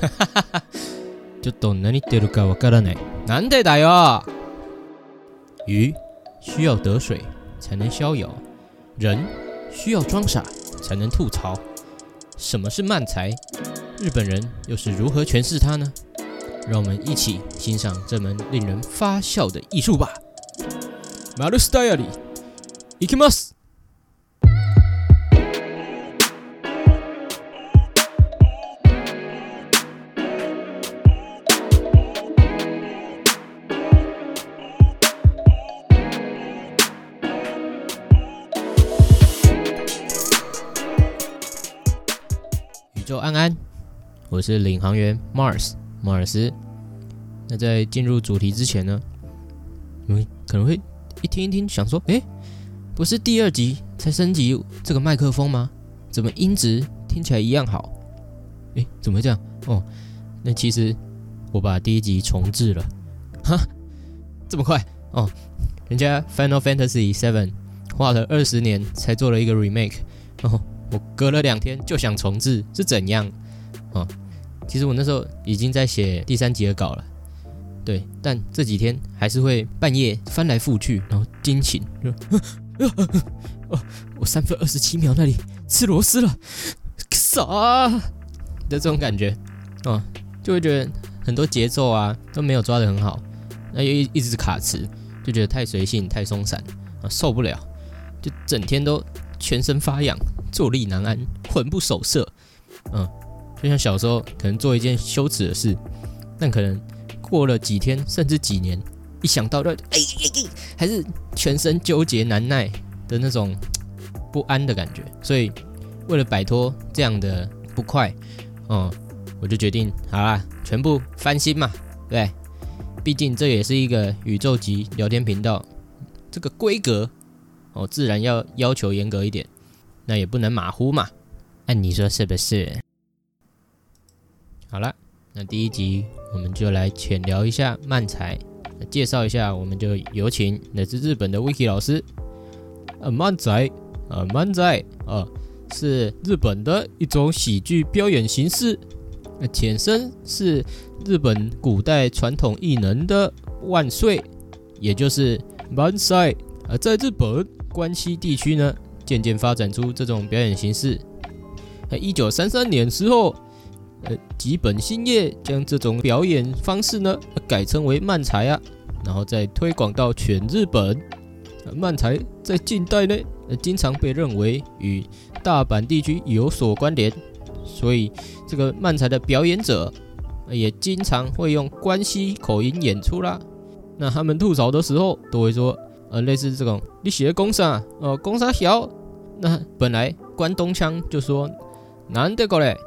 哈哈哈哈ちょっと何言ってるかわからない。なんでだよ！鱼需要得水才能逍遥，人需要装傻才能吐槽。什么是慢才？日本人又是如何诠释它呢？让我们一起欣赏这门令人发笑的艺术吧。マルスダイアリー、行きます。 是领航员 Mars 马尔斯。那在进入主题之前呢，你们可能会一听一听，想说：诶，不是第二集才升级这个麦克风吗？怎么音质听起来一样好？诶，怎么会这样？哦，那其实我把第一集重置了。哈，这么快？哦，人家 Final Fantasy Seven 花了二十年才做了一个 remake，哦。我隔了两天就想重置，是怎样？哦，其实我那时候已经在写第三集的稿了，对，但这几天还是会半夜翻来覆去，然后惊醒，就，哦，我三分二十七秒那里吃螺丝了，啥的这种感觉，哦，就会觉得很多节奏啊都没有抓得很好，那又一一直卡词，就觉得太随性太松散啊，受不了，就整天都全身发痒。坐立难安，魂不守舍，嗯，就像小时候可能做一件羞耻的事，但可能过了几天甚至几年，一想到就哎还是全身纠结难耐的那种不安的感觉。所以为了摆脱这样的不快，嗯，我就决定好啦，全部翻新嘛，对，毕竟这也是一个宇宙级聊天频道，这个规格哦，自然要要求严格一点。那也不能马虎嘛，按你说是不是？好了，那第一集我们就来浅聊一下漫才，介绍一下，我们就有请来自日本的 Vicky 老师。呃，漫才，呃，漫才，呃，是日本的一种喜剧表演形式，前身是日本古代传统艺能的万岁，也就是漫才。而在日本关西地区呢。渐渐发展出这种表演形式。在一九三三年时候，呃，吉本兴业将这种表演方式呢改称为漫才啊，然后再推广到全日本。漫才在近代呢，经常被认为与大阪地区有所关联，所以这个漫才的表演者也经常会用关西口音演出啦。那他们吐槽的时候都会说。呃，类似这种，你写的公啥？哦，公啥小？那本来关东腔就说难得过来，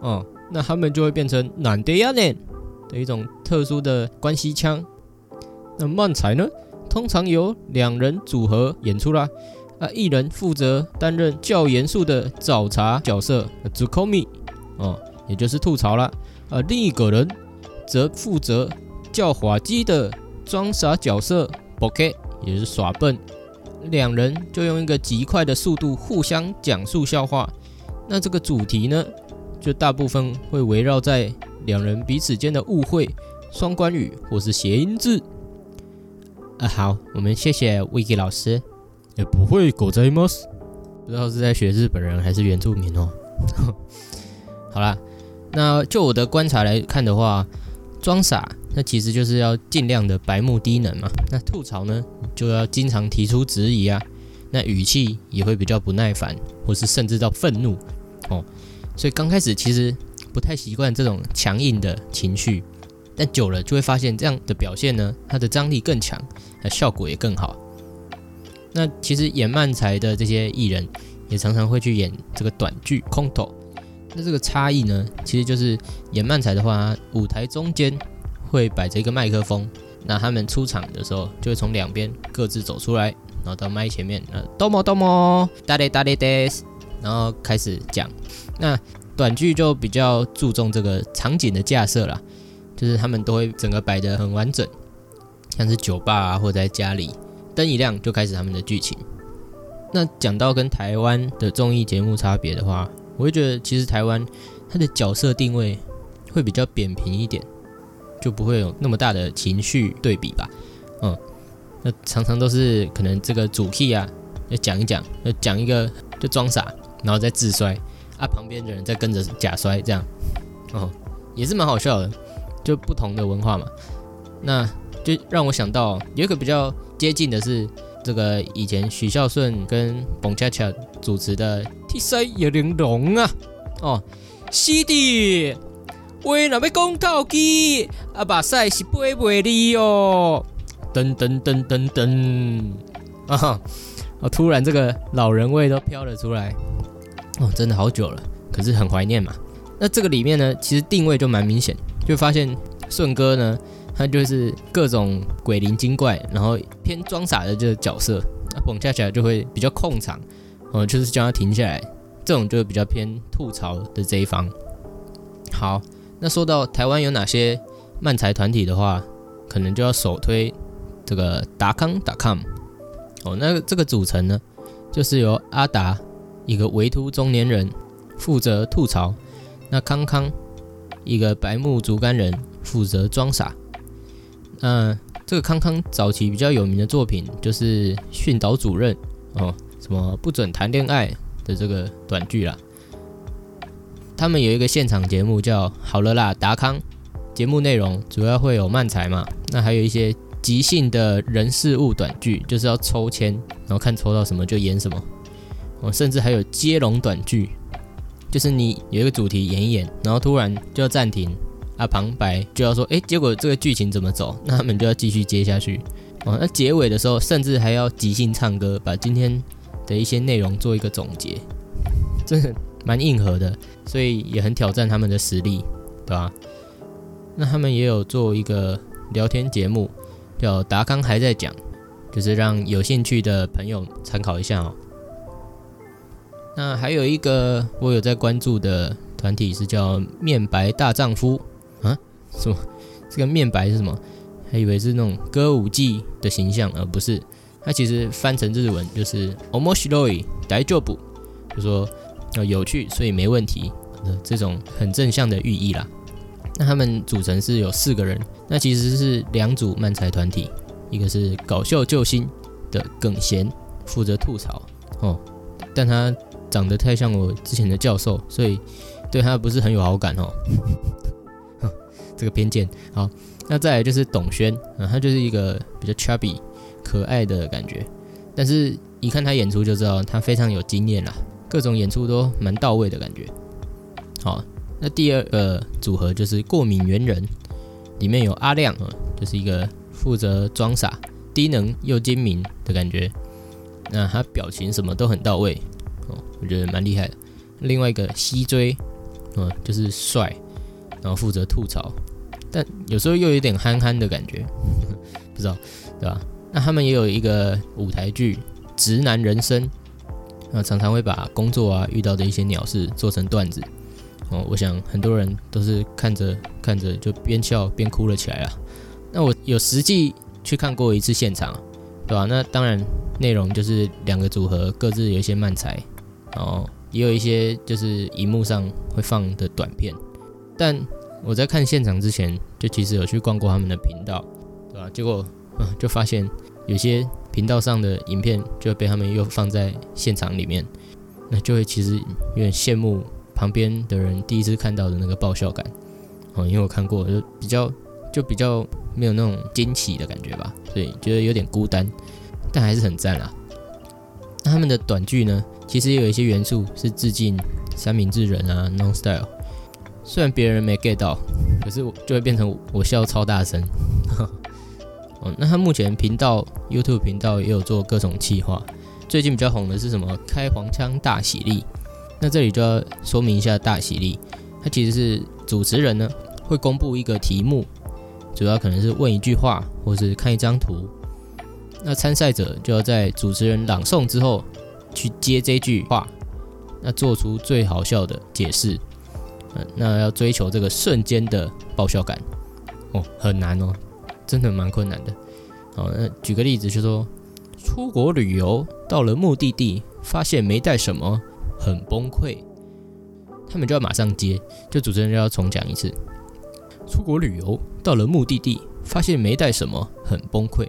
哦，那他们就会变成难得呀呢的一种特殊的关系腔。那漫才呢，通常由两人组合演出啦，啊，一人负责担任较严肃的找茬角色 z u k o m i 哦，也就是吐槽啦，啊，另一个人则负责较滑稽的装傻角色 Boke。也是耍笨，两人就用一个极快的速度互相讲述笑话。那这个主题呢，就大部分会围绕在两人彼此间的误会、双关语或是谐音字。啊，好，我们谢谢 Vicky 老师。也不会狗仔 mos，不知道是在学日本人还是原住民哦。好啦，那就我的观察来看的话，装傻。那其实就是要尽量的白目低能嘛。那吐槽呢，就要经常提出质疑啊。那语气也会比较不耐烦，或是甚至到愤怒哦。所以刚开始其实不太习惯这种强硬的情绪，但久了就会发现这样的表现呢，它的张力更强，那效果也更好。那其实演漫才的这些艺人，也常常会去演这个短剧空头。那这个差异呢，其实就是演漫才的话，舞台中间。会摆着一个麦克风，那他们出场的时候就会从两边各自走出来，然后到麦前面，呃，多么多么，大力大力的，然后开始讲。那短剧就比较注重这个场景的架设啦，就是他们都会整个摆得很完整，像是酒吧啊或者在家里，灯一亮就开始他们的剧情。那讲到跟台湾的综艺节目差别的话，我会觉得其实台湾它的角色定位会比较扁平一点，就不会有那么大的情绪对比吧。嗯，那常常都是可能这个主 key 啊，要讲一讲，要讲一个就装傻，然后再自摔。啊，旁边的人再跟着假摔，这样。哦，也是蛮好笑的。就不同的文化嘛，那就让我想到有一个比较接近的是这个以前许孝顺跟彭恰恰主持的《T 恤有玲珑》啊，哦，是的，喂，那要讲到机啊，把赛是不会的哦，噔噔噔噔噔。啊哈，哦，突然这个老人味都飘了出来，哦，真的好久了，可是很怀念嘛。那这个里面呢，其实定位就蛮明显。就发现顺哥呢，他就是各种鬼灵精怪，然后偏装傻的这个角色，那蹦恰恰就会比较控场，哦，就是叫他停下来，这种就比较偏吐槽的这一方。好，那说到台湾有哪些漫才团体的话，可能就要首推这个达康达康。哦，那这个组成呢，就是由阿达一个唯秃中年人负责吐槽，那康康。一个白目竹竿人负责装傻。那这个康康早期比较有名的作品就是训导主任哦，什么不准谈恋爱的这个短剧啦。他们有一个现场节目叫好了啦达康，节目内容主要会有漫才嘛，那还有一些即兴的人事物短剧，就是要抽签，然后看抽到什么就演什么。哦，甚至还有接龙短剧。就是你有一个主题演一演，然后突然就要暂停啊，旁白就要说，哎，结果这个剧情怎么走？那他们就要继续接下去哦。那结尾的时候，甚至还要即兴唱歌，把今天的一些内容做一个总结，真的蛮硬核的，所以也很挑战他们的实力，对吧？那他们也有做一个聊天节目，叫达康还在讲，就是让有兴趣的朋友参考一下哦。那还有一个我有在关注的团体是叫面白大丈夫啊？什么？这个面白是什么？还以为是那种歌舞伎的形象，而不是。它其实翻成日文就是 “omoshiroi d a i j o b 就说要有趣，所以没问题的这种很正向的寓意啦。那他们组成是有四个人，那其实是两组漫才团体，一个是搞笑救星的耿贤负责吐槽哦，但他。长得太像我之前的教授，所以对他不是很有好感哦。这个偏见。好，那再来就是董轩啊，他就是一个比较 chubby 可爱的感觉，但是一看他演出就知道他非常有经验啦，各种演出都蛮到位的感觉。好，那第二个组合就是过敏猿人，里面有阿亮啊，就是一个负责装傻、低能又精明的感觉，那他表情什么都很到位。哦我觉得蛮厉害的。另外一个西追，嗯，就是帅，然后负责吐槽，但有时候又有点憨憨的感觉，不知道对吧？那他们也有一个舞台剧《直男人生》，那常常会把工作啊遇到的一些鸟事做成段子。哦，我想很多人都是看着看着就边笑边哭了起来啊。那我有实际去看过一次现场，对吧？那当然内容就是两个组合各自有一些慢才。然后，也有一些就是荧幕上会放的短片，但我在看现场之前，就其实有去逛过他们的频道，对吧？结果嗯，就发现有些频道上的影片就被他们又放在现场里面，那就会其实有点羡慕旁边的人第一次看到的那个爆笑感，哦，因为我看过，就比较就比较没有那种惊奇的感觉吧，所以觉得有点孤单，但还是很赞啊。那他们的短剧呢？其实也有一些元素是致敬三明治人啊，Non Style。虽然别人没 get 到，可是我就会变成我笑超大声。哦，那他目前频道 YouTube 频道也有做各种企划。最近比较红的是什么？开黄腔大喜力。那这里就要说明一下大喜力，它其实是主持人呢会公布一个题目，主要可能是问一句话，或是看一张图。那参赛者就要在主持人朗诵之后。去接这句话，那做出最好笑的解释，那要追求这个瞬间的爆笑感，哦，很难哦，真的蛮困难的。好，那举个例子，就说出国旅游到了目的地，发现没带什么，很崩溃，他们就要马上接，就主持人就要重讲一次，出国旅游到了目的地，发现没带什么，很崩溃。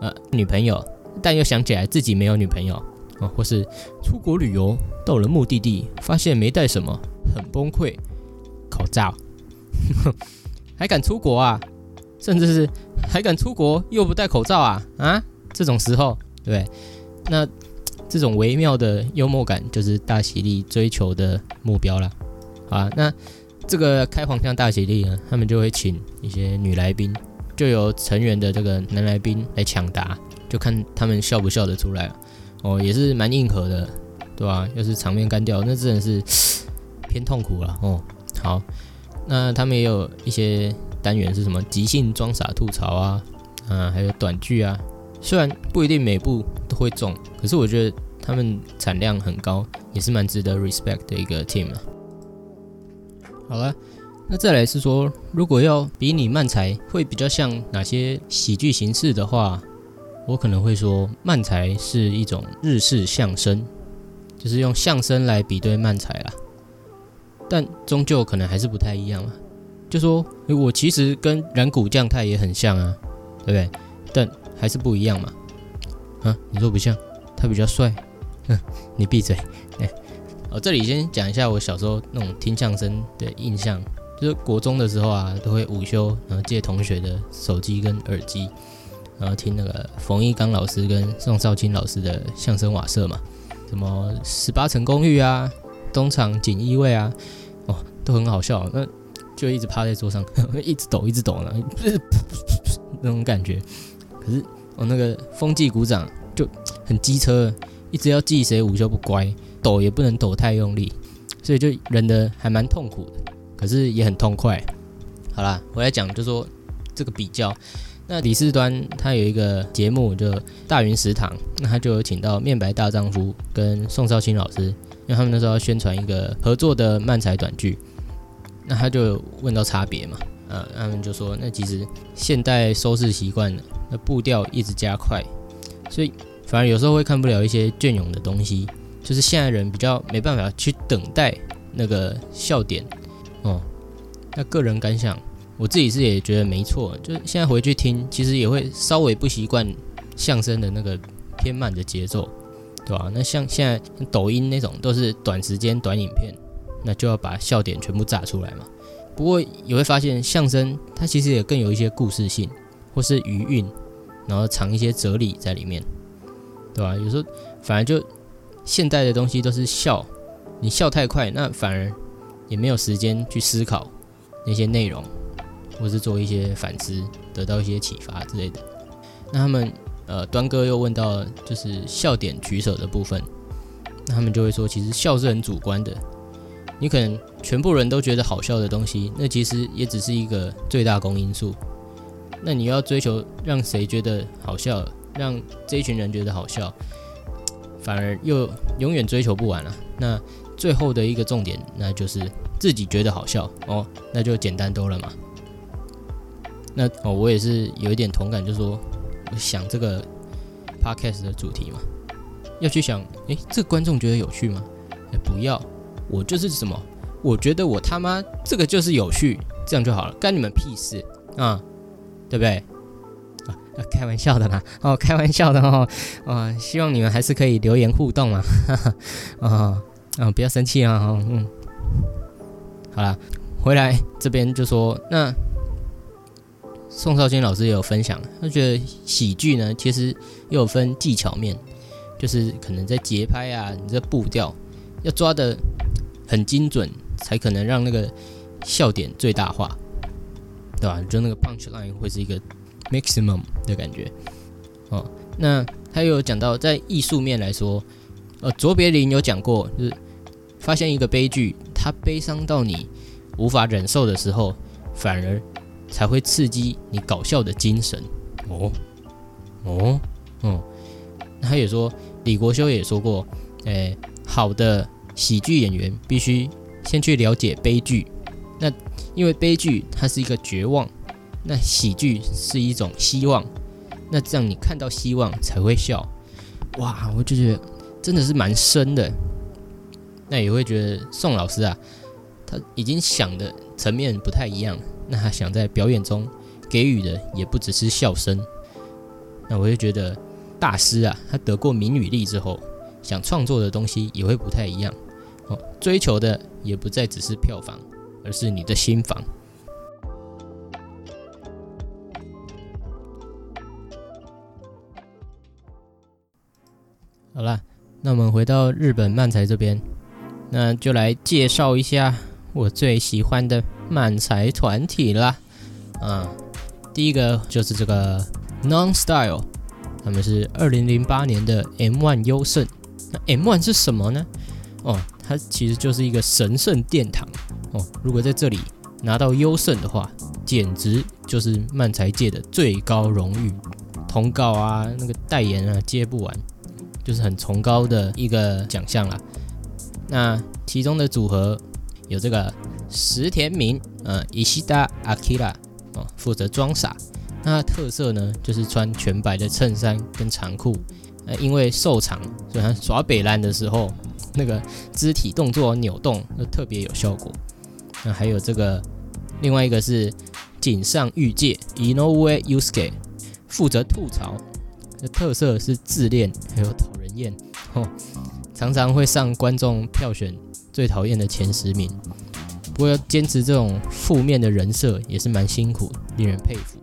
呃，女朋友，但又想起来自己没有女朋友啊，或是出国旅游到了目的地，发现没带什么，很崩溃。口罩，还敢出国啊？甚至是还敢出国又不戴口罩啊？啊，这种时候，对，那这种微妙的幽默感就是大喜力追求的目标了。啊，那。这个开黄腔大喜力呢，他们就会请一些女来宾，就由成员的这个男来宾来抢答，就看他们笑不笑得出来哦，也是蛮硬核的，对吧？要是场面干掉，那真的是偏痛苦了哦。好，那他们也有一些单元是什么即兴装傻吐槽啊，啊，还有短剧啊。虽然不一定每部都会中，可是我觉得他们产量很高，也是蛮值得 respect 的一个 team 啊。好了，那再来是说，如果要比拟漫才会比较像哪些喜剧形式的话，我可能会说漫才是一种日式相声，就是用相声来比对漫才啦。但终究可能还是不太一样啊。就说我其实跟染谷将太也很像啊，对不对？但还是不一样嘛。啊，你说不像？他比较帅。哼，你闭嘴。哎。哦，这里先讲一下我小时候那种听相声的印象，就是国中的时候啊，都会午休，然后借同学的手机跟耳机，然后听那个冯一刚老师跟宋少卿老师的相声瓦舍嘛，什么十八层公寓啊，东厂锦衣卫啊，哦，都很好笑，那就一直趴在桌上，一直抖，一直抖呢，那种感觉。可是我那个风纪鼓掌就很机车，一直要记谁午休不乖。抖也不能抖太用力，所以就忍得还蛮痛苦的，可是也很痛快。好啦，我来讲，就说这个比较。那李四端他有一个节目，就大云食堂，那他就有请到面白大丈夫跟宋少卿老师，因为他们那时候要宣传一个合作的漫才短剧，那他就问到差别嘛，呃，他们就说，那其实现代收视习惯了，那步调一直加快，所以反而有时候会看不了一些隽永的东西。就是现在人比较没办法去等待那个笑点。那个人感想，我自己是也觉得没错。就是现在回去听，其实也会稍微不习惯相声的那个偏慢的节奏，对吧？那像现在抖音那种都是短时间短影片，那就要把笑点全部炸出来嘛。不过也会发现相声它其实也更有一些故事性，或是余韵，然后藏一些哲理在里面，对吧？有时候反而就。现代的东西都是笑，你笑太快，那反而也没有时间去思考那些内容，或是做一些反思，得到一些启发之类的。那他们呃，端哥又问到就是笑点取舍的部分，那他们就会说，其实笑是很主观的，你可能全部人都觉得好笑的东西，那其实也只是一个最大公因数。那你要追求让谁觉得好笑，让这一群人觉得好笑。反而又永远追求不完了。那最后的一个重点，那就是自己觉得好笑。哦，那就简单多了嘛。那哦，我也是有一点同感，就是说想这个 podcast 的主题嘛，要去想，诶，这观众觉得有趣吗？哎，不要，我就是什么，我觉得我他妈这个就是有趣，这样就好了，干你们屁事。啊，对不对？啊开玩笑的啦，哦，开玩笑的哦，啊，希望你们还是可以留言互动嘛，啊啊，不要生气啊，嗯，好啦，回来这边就说，那宋少卿老师也有分享，他觉得喜剧呢，其实又有分技巧面，就是可能在节拍啊，你这步调要抓的很精准，才可能让那个笑点最大化，对吧？就那个 punch line 会是一个。maximum 的感觉，哦，那他又有讲到，在艺术面来说，呃，卓别林有讲过，就是发现一个悲剧，它悲伤到你无法忍受的时候，反而才会刺激你搞笑的精神。哦，哦，哦，他也说，李国修也说过，诶，好的喜剧演员必须先去了解悲剧，那因为悲剧它是一个绝望。那喜剧是一种希望，那这样你看到希望才会笑，哇！我就觉得真的是蛮深的。那也会觉得宋老师啊，他已经想的层面不太一样，那他想在表演中给予的也不只是笑声。那我就觉得大师啊，他得过名与利之后，想创作的东西也会不太一样哦，追求的也不再只是票房，而是你的心房。好了，那我们回到日本漫才这边，那就来介绍一下我最喜欢的漫才团体啦。啊，第一个就是这个 Non Style，他们是二零零八年的 M1 优胜。那 M1 是什么呢？哦，它其实就是一个神圣殿堂哦。如果在这里拿到优胜的话，简直就是漫才界的最高荣誉，通告啊，那个代言啊，接不完。就是很崇高的一个奖项啦。那其中的组合有这个石田明，呃，伊西达阿基拉哦，负责装傻。那特色呢，就是穿全白的衬衫跟长裤。呃，因为瘦长，所以他耍北兰的时候，那个肢体动作扭动就特别有效果。那还有这个另外一个是井上玉介，Inoue Yusuke，负责吐槽。的特色是自恋，还有讨人厌，哦，常常会上观众票选最讨厌的前十名。不过要坚持这种负面的人设也是蛮辛苦，令人佩服。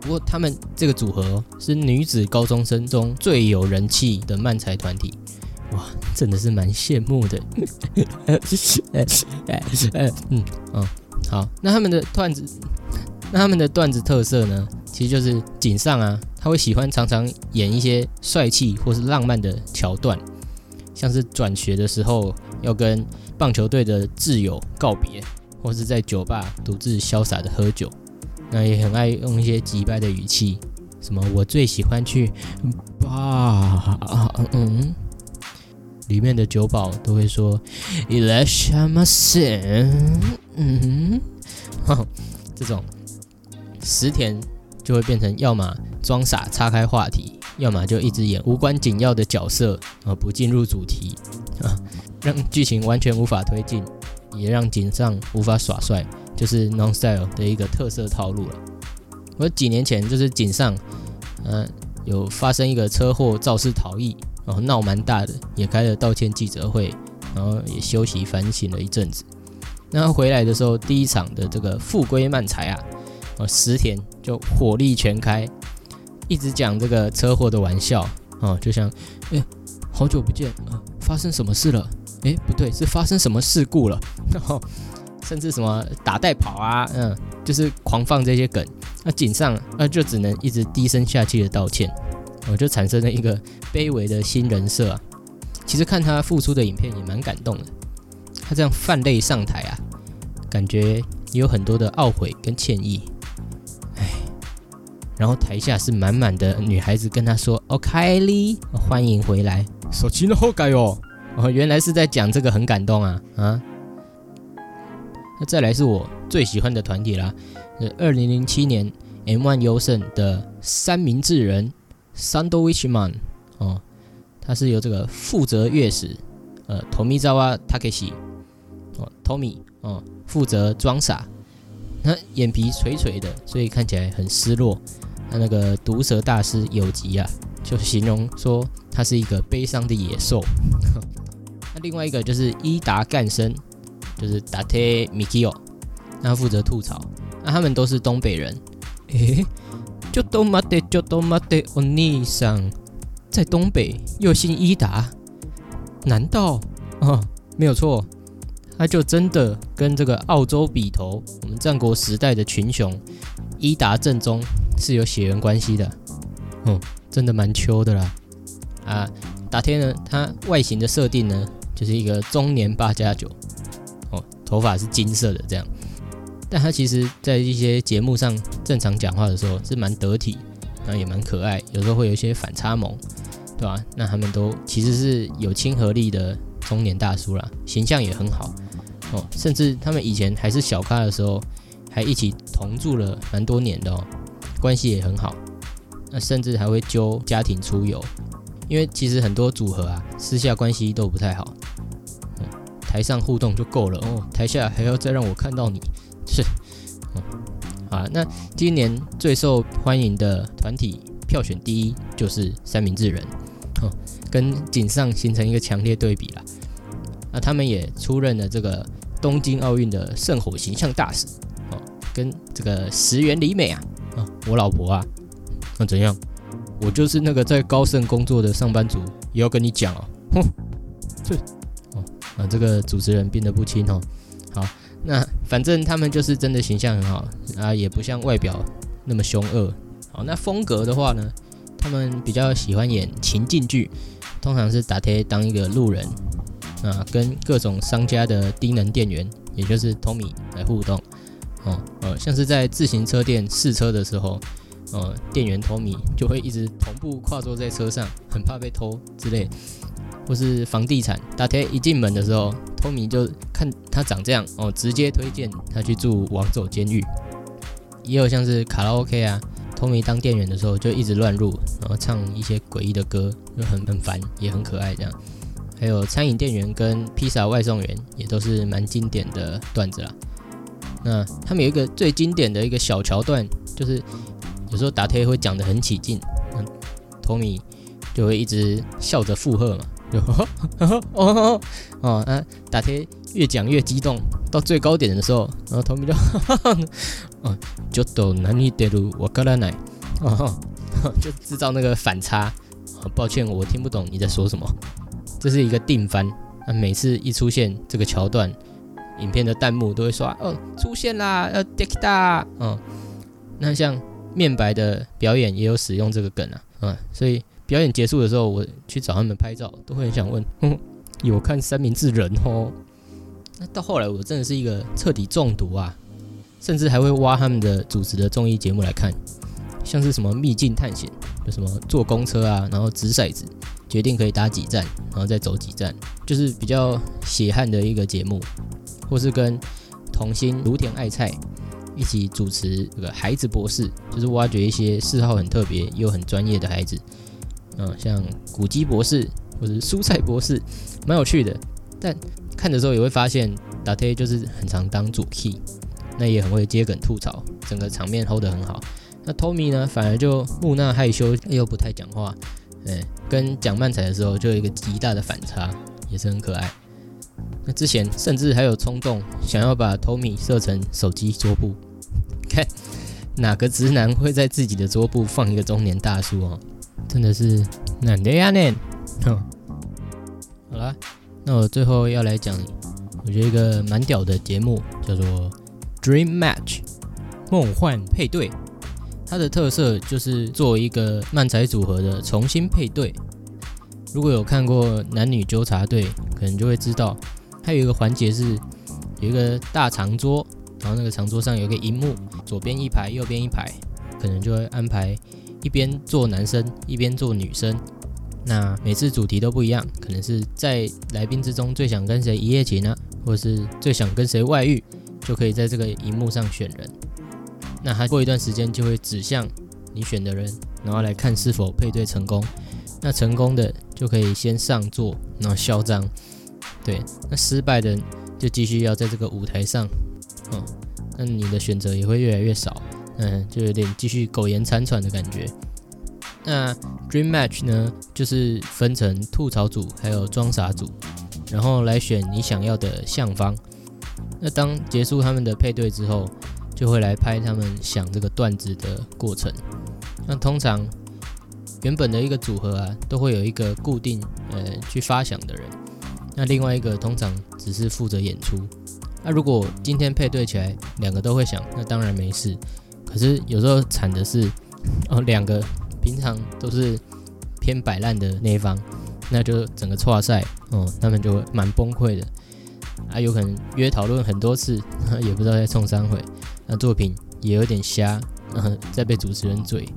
不过他们这个组合是女子高中生中最有人气的漫才团体，哇，真的是蛮羡慕的。嗯嗯，好，那他们的段子，那他们的段子特色呢，其实就是井上啊。他会喜欢常常演一些帅气或是浪漫的桥段，像是转学的时候要跟棒球队的挚友告别，或是在酒吧独自潇洒的喝酒。那也很爱用一些急掰的语气，什么我最喜欢去吧，嗯，里面的酒保都会说伊拉什么森，嗯，这种石田就会变成要么。装傻岔开话题，要么就一直演无关紧要的角色，而不进入主题，啊，让剧情完全无法推进，也让井上无法耍帅，就是 Non Style 的一个特色套路了。我几年前就是井上，嗯，有发生一个车祸肇事逃逸，然后闹蛮大的，也开了道歉记者会，然后也休息反省了一阵子。那回来的时候，第一场的这个复归漫才啊，哦，石田就火力全开。一直讲这个车祸的玩笑哦，就像，哎，好久不见啊，发生什么事了？哎，不对，是发生什么事故了？然 后甚至什么打带跑啊，嗯，就是狂放这些梗。那井上那就只能一直低声下气的道歉，我就产生了一个卑微的新人设啊。其实看他付出的影片也蛮感动的，他这样泛泪上台啊，感觉也有很多的懊悔跟歉意。然后台下是满满的女孩子跟他说：“哦，凯莉，欢迎回来。”手机的后改哦，哦，原来是在讲这个，很感动啊啊！那再来是我最喜欢的团体啦，呃二零零七年 M1 优胜的三明治人 Sandwich Man 哦，他是由这个负责乐史呃 Tomizawa Takeshi 哦 Tommy 哦负责装傻，他眼皮垂垂的，所以看起来很失落。那那个毒蛇大师有吉啊，就形容说他是一个悲伤的野兽。那另外一个就是伊达干生，就是达特米基奥，他负责吐槽。那他们都是东北人。诶，就都马得就都马得欧尼桑，在东北又姓伊达，难道啊？没有错，他就真的跟这个澳洲笔头，我们战国时代的群雄伊达正宗。是有血缘关系的，嗯，真的蛮秋的啦。啊，打天呢，他外形的设定呢，就是一个中年八加九，哦，头发是金色的这样。但他其实在一些节目上正常讲话的时候是蛮得体，然后也蛮可爱，有时候会有一些反差萌，对吧？那他们都其实是有亲和力的中年大叔啦，形象也很好，哦，甚至他们以前还是小咖的时候，还一起同住了蛮多年的哦。关系也很好，那甚至还会揪家庭出游，因为其实很多组合啊，私下关系都不太好。嗯，台上互动就够了哦，台下还要再让我看到你，是啊，那今年最受欢迎的团体票选第一就是三明治人，哦，跟井上形成一个强烈对比了。那他们也出任了这个东京奥运的圣火形象大使，哦，跟这个石原里美啊，啊，我老婆啊，那怎样？我就是那个在高盛工作的上班族，也要跟你讲哦，哼，这，哦，啊，这个主持人变得不轻哦，好。那反正他们就是真的形象很好啊，也不像外表那么凶恶。好，那风格的话呢，他们比较喜欢演情境剧，通常是打贴当一个路人啊，跟各种商家的低能店员，也就是 Tommy 来互动。哦，呃，像是在自行车店试车的时候，呃，店员 Tommy 就会一直同步跨坐在车上，很怕被偷之类。或是房地产，打铁一进门的时候，托米就看他长这样哦，直接推荐他去住王走监狱。也有像是卡拉 OK 啊，托米当店员的时候就一直乱入，然后唱一些诡异的歌，就很很烦，也很可爱这样。还有餐饮店员跟披萨外送员也都是蛮经典的段子啦。那他们有一个最经典的一个小桥段，就是有时候打铁会讲得很起劲，嗯，托米就会一直笑着附和嘛。哦哦哦哦啊！打铁越讲越激动，到最高点的时候，然后头米就哦，就都难以得入我格拉奶哦，就制造那个反差。抱歉，我听不懂你在说什么。这是一个定番，那每次一出现这个桥段，影片的弹幕都会刷哦，出现啦，要 dick 大哦。那像面白的表演也有使用这个梗啊，嗯，所以。表演结束的时候，我去找他们拍照，都会很想问：有看三明治人哦？那到后来，我真的是一个彻底中毒啊！甚至还会挖他们的主持的综艺节目来看，像是什么秘境探险，有什么坐公车啊，然后掷骰子，决定可以打几站，然后再走几站，就是比较血汗的一个节目。或是跟童星芦田爱菜一起主持这个孩子博士，就是挖掘一些嗜好很特别又很专业的孩子。嗯，像古基博士或者蔬菜博士，蛮有趣的。但看的时候也会发现，打 T 就是很常当主 key，那也很会接梗吐槽，整个场面 hold 得很好。那 Tommy 呢，反而就木讷害羞，又不太讲话。哎，跟讲漫才的时候就有一个极大的反差，也是很可爱。那之前甚至还有冲动想要把 Tommy 设成手机桌布，看哪个直男会在自己的桌布放一个中年大叔哦？真的是难的呀呢。好了，那我最后要来讲，我觉得一个蛮屌的节目，叫做 Dream Match 梦幻配对。它的特色就是做一个漫才组合的重新配对。如果有看过男女纠察队，可能就会知道，它有一个环节是有一个大长桌，然后那个长桌上有个荧幕，左边一排，右边一排，可能就会安排。一边做男生，一边做女生，那每次主题都不一样，可能是在来宾之中最想跟谁一夜情呢，或者是最想跟谁外遇，就可以在这个荧幕上选人。那他过一段时间就会指向你选的人，然后来看是否配对成功。那成功的就可以先上座，然后嚣张。对，那失败的就继续要在这个舞台上，嗯，那你的选择也会越来越少。嗯，就有点继续苟延残喘的感觉。那 Dream Match 呢，就是分成吐槽组还有装傻组，然后来选你想要的相方。那当结束他们的配对之后，就会来拍他们想这个段子的过程。那通常原本的一个组合啊，都会有一个固定呃去发想的人，那另外一个通常只是负责演出。那如果今天配对起来两个都会想，那当然没事。可是有时候惨的是，哦，两个平常都是偏摆烂的那一方，那就整个错赛，哦，他们就蛮崩溃的，啊，有可能约讨论很多次，也不知道在冲三回，那作品也有点瞎，嗯，在被主持人嘴，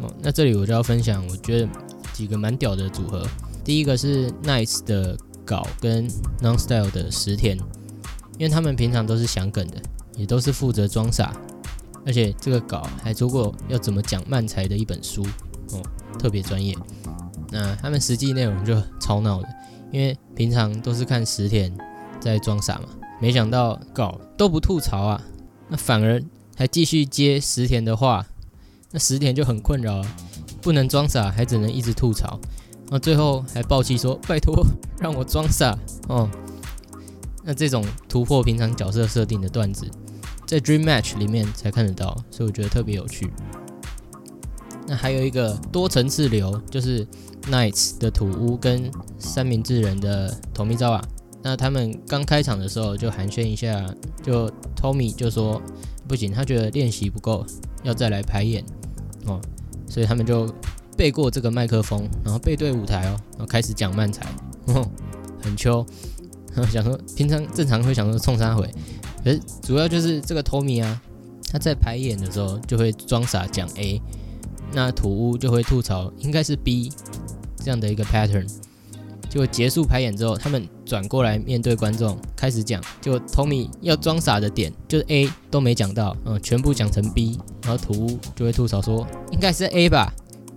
哦，那这里我就要分享，我觉得几个蛮屌的组合，第一个是 Nice 的稿跟 Nonstyle 的石田，因为他们平常都是想梗的。也都是负责装傻，而且这个稿还做过要怎么讲慢才的一本书哦，特别专业。那他们实际内容就超闹的，因为平常都是看十田在装傻嘛，没想到稿都不吐槽啊，那反而还继续接石田的话，那石田就很困扰，不能装傻，还只能一直吐槽，那最后还暴气说：“拜托，让我装傻哦。”那这种突破平常角色设定的段子，在 Dream Match 里面才看得到，所以我觉得特别有趣。那还有一个多层次流，就是 Knights 的土屋跟三明治人的 Tomizawa。那他们刚开场的时候就寒暄一下，就 Tommy 就说不行，他觉得练习不够，要再来排演哦，所以他们就背过这个麦克风，然后背对舞台哦，然后开始讲慢才，很秋。想说平常正常会想说冲三回，可是主要就是这个托米啊，他在排演的时候就会装傻讲 A，那土屋就会吐槽应该是 B 这样的一个 pattern。就结束排演之后，他们转过来面对观众开始讲，就 Tommy 要装傻的点就是 A 都没讲到，嗯，全部讲成 B，然后土屋就会吐槽说应该是 A 吧，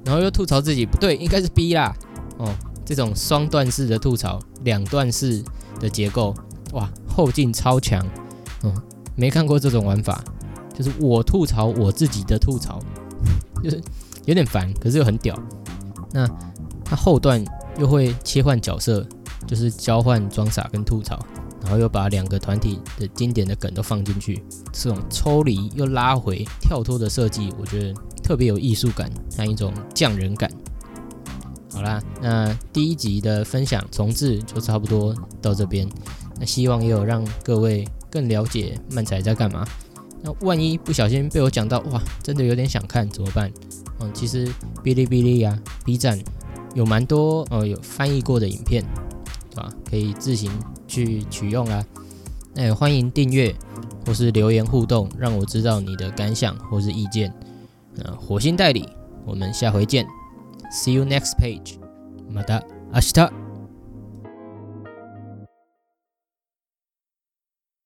然后又吐槽自己不对，应该是 B 啦，哦，这种双段式的吐槽，两段式。的结构哇，后劲超强，嗯，没看过这种玩法，就是我吐槽我自己的吐槽，就是有点烦，可是又很屌。那它后段又会切换角色，就是交换装傻跟吐槽，然后又把两个团体的经典的梗都放进去，这种抽离又拉回、跳脱的设计，我觉得特别有艺术感，像一种匠人感。好啦，那第一集的分享重置就差不多到这边。那希望也有让各位更了解漫才在干嘛。那万一不小心被我讲到，哇，真的有点想看怎么办？嗯，其实哔哩哔哩啊、B 站有蛮多呃有翻译过的影片，对吧，可以自行去取用啦。那也欢迎订阅或是留言互动，让我知道你的感想或是意见。那火星代理，我们下回见。See you next page. また明日